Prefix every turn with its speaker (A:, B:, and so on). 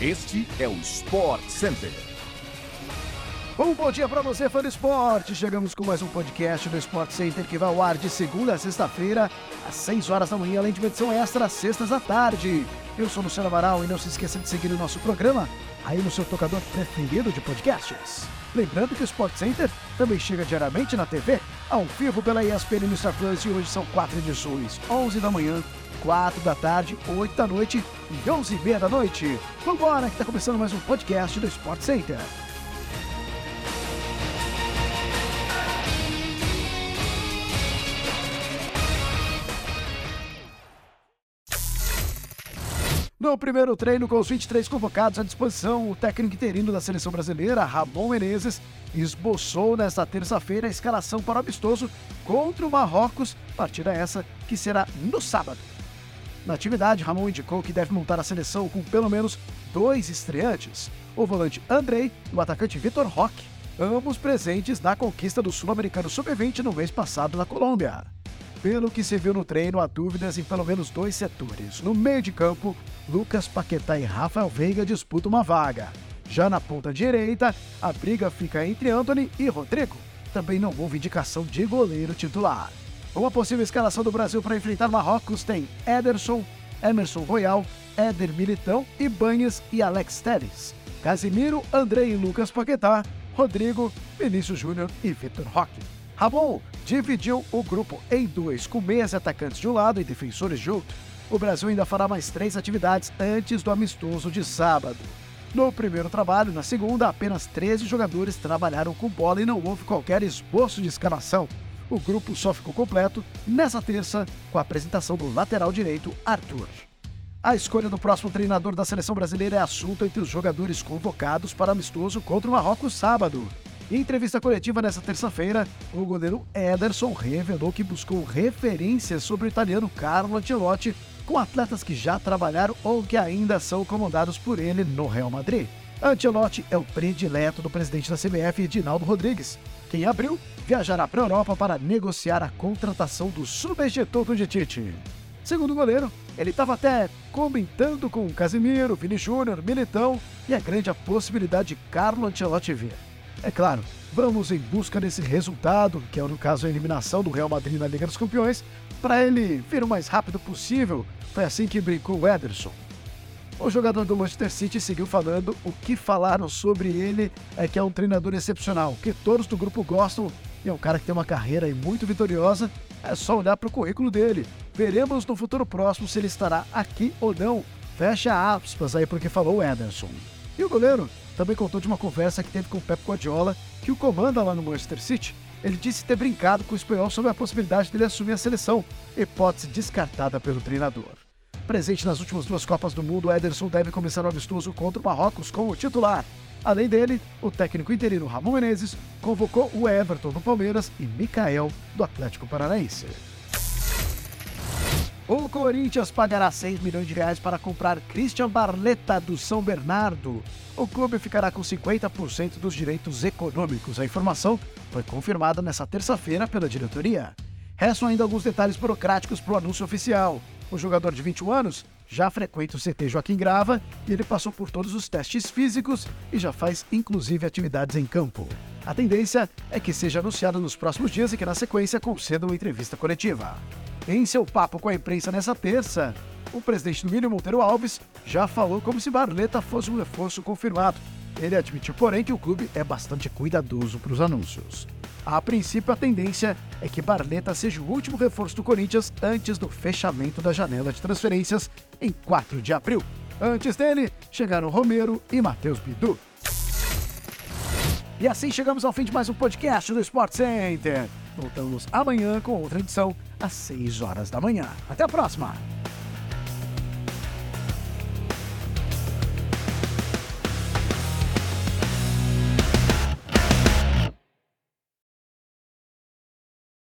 A: Este é o Sport Center.
B: Um bom dia para você, fã do esporte. Chegamos com mais um podcast do Sport Center que vai ao ar de segunda a sexta-feira, às 6 horas da manhã, além de uma edição extra às sextas à tarde. Eu sou Luciano Amaral e não se esqueça de seguir o nosso programa aí no seu tocador preferido de podcasts. Lembrando que o Sport Center também chega diariamente na TV, ao vivo pela ESPN Star Plus e hoje são quatro edições, 11 da manhã, 4 da tarde, 8 da noite e 11 e meia da noite. Vambora que está começando mais um podcast do Sport Center. No primeiro treino, com os 23 convocados à disposição, o técnico interino da seleção brasileira, Ramon Menezes, esboçou nesta terça-feira a escalação para o amistoso contra o Marrocos, partida essa que será no sábado. Na atividade, Ramon indicou que deve montar a seleção com pelo menos dois estreantes: o volante Andrei e o atacante Vitor Roque, ambos presentes na conquista do Sul-Americano Sub-20 no mês passado na Colômbia. Pelo que se viu no treino, há dúvidas em pelo menos dois setores. No meio de campo, Lucas Paquetá e Rafael Veiga disputam uma vaga. Já na ponta direita, a briga fica entre Anthony e Rodrigo. Também não houve indicação de goleiro titular. Uma possível escalação do Brasil para enfrentar Marrocos tem Ederson, Emerson Royal, Éder Militão, Ibanhas e Alex Telles. Casimiro, André e Lucas Paquetá, Rodrigo, Vinícius Júnior e Vitor Roque. Ramon dividiu o grupo em dois, com meias atacantes de um lado e defensores de outro. O Brasil ainda fará mais três atividades antes do amistoso de sábado. No primeiro trabalho, na segunda, apenas 13 jogadores trabalharam com bola e não houve qualquer esboço de escalação. O grupo só ficou completo nessa terça com a apresentação do lateral direito Arthur. A escolha do próximo treinador da seleção brasileira é assunto entre os jogadores convocados para amistoso contra o Marrocos sábado. Em entrevista coletiva nesta terça-feira, o goleiro Ederson revelou que buscou referências sobre o italiano Carlo Ancelotti com atletas que já trabalharam ou que ainda são comandados por ele no Real Madrid. Ancelotti é o predileto do presidente da CBF, Edinaldo Rodrigues, que em abril viajará para a Europa para negociar a contratação do substituto de Tite. Segundo o goleiro, ele estava até comentando com Casimiro, Vini Júnior, Militão e a grande possibilidade de Carlo Ancelotti vir. É claro, vamos em busca desse resultado, que é no caso a eliminação do Real Madrid na Liga dos Campeões, para ele vir o mais rápido possível. Foi assim que brincou o Ederson. O jogador do Manchester City seguiu falando o que falaram sobre ele é que é um treinador excepcional, que todos do grupo gostam e é um cara que tem uma carreira muito vitoriosa. É só olhar para o currículo dele. Veremos no futuro próximo se ele estará aqui ou não. Fecha aspas aí porque falou o Ederson. E o goleiro também contou de uma conversa que teve com o Pep Guardiola, que o comanda lá no Manchester City. Ele disse ter brincado com o espanhol sobre a possibilidade dele assumir a seleção, hipótese descartada pelo treinador. Presente nas últimas duas Copas do Mundo, Ederson deve começar o amistoso contra o Marrocos como titular. Além dele, o técnico interino Ramon Menezes convocou o Everton do Palmeiras e Mikael do Atlético Paranaense. O Corinthians pagará 6 milhões de reais para comprar Christian Barletta do São Bernardo. O clube ficará com 50% dos direitos econômicos. A informação foi confirmada nesta terça-feira pela diretoria. Restam ainda alguns detalhes burocráticos para o anúncio oficial. O jogador de 21 anos já frequenta o CT Joaquim Grava e ele passou por todos os testes físicos e já faz inclusive atividades em campo. A tendência é que seja anunciado nos próximos dias e que na sequência conceda uma entrevista coletiva. Em seu papo com a imprensa nessa terça, o presidente Milho Monteiro Alves já falou como se Barleta fosse um reforço confirmado. Ele admitiu, porém, que o clube é bastante cuidadoso para os anúncios. A princípio, a tendência é que Barleta seja o último reforço do Corinthians antes do fechamento da janela de transferências em 4 de abril. Antes dele, chegaram Romero e Matheus Bidu. E assim chegamos ao fim de mais um podcast do Sport Center. Voltamos amanhã com outra edição às 6 horas da manhã. Até a próxima!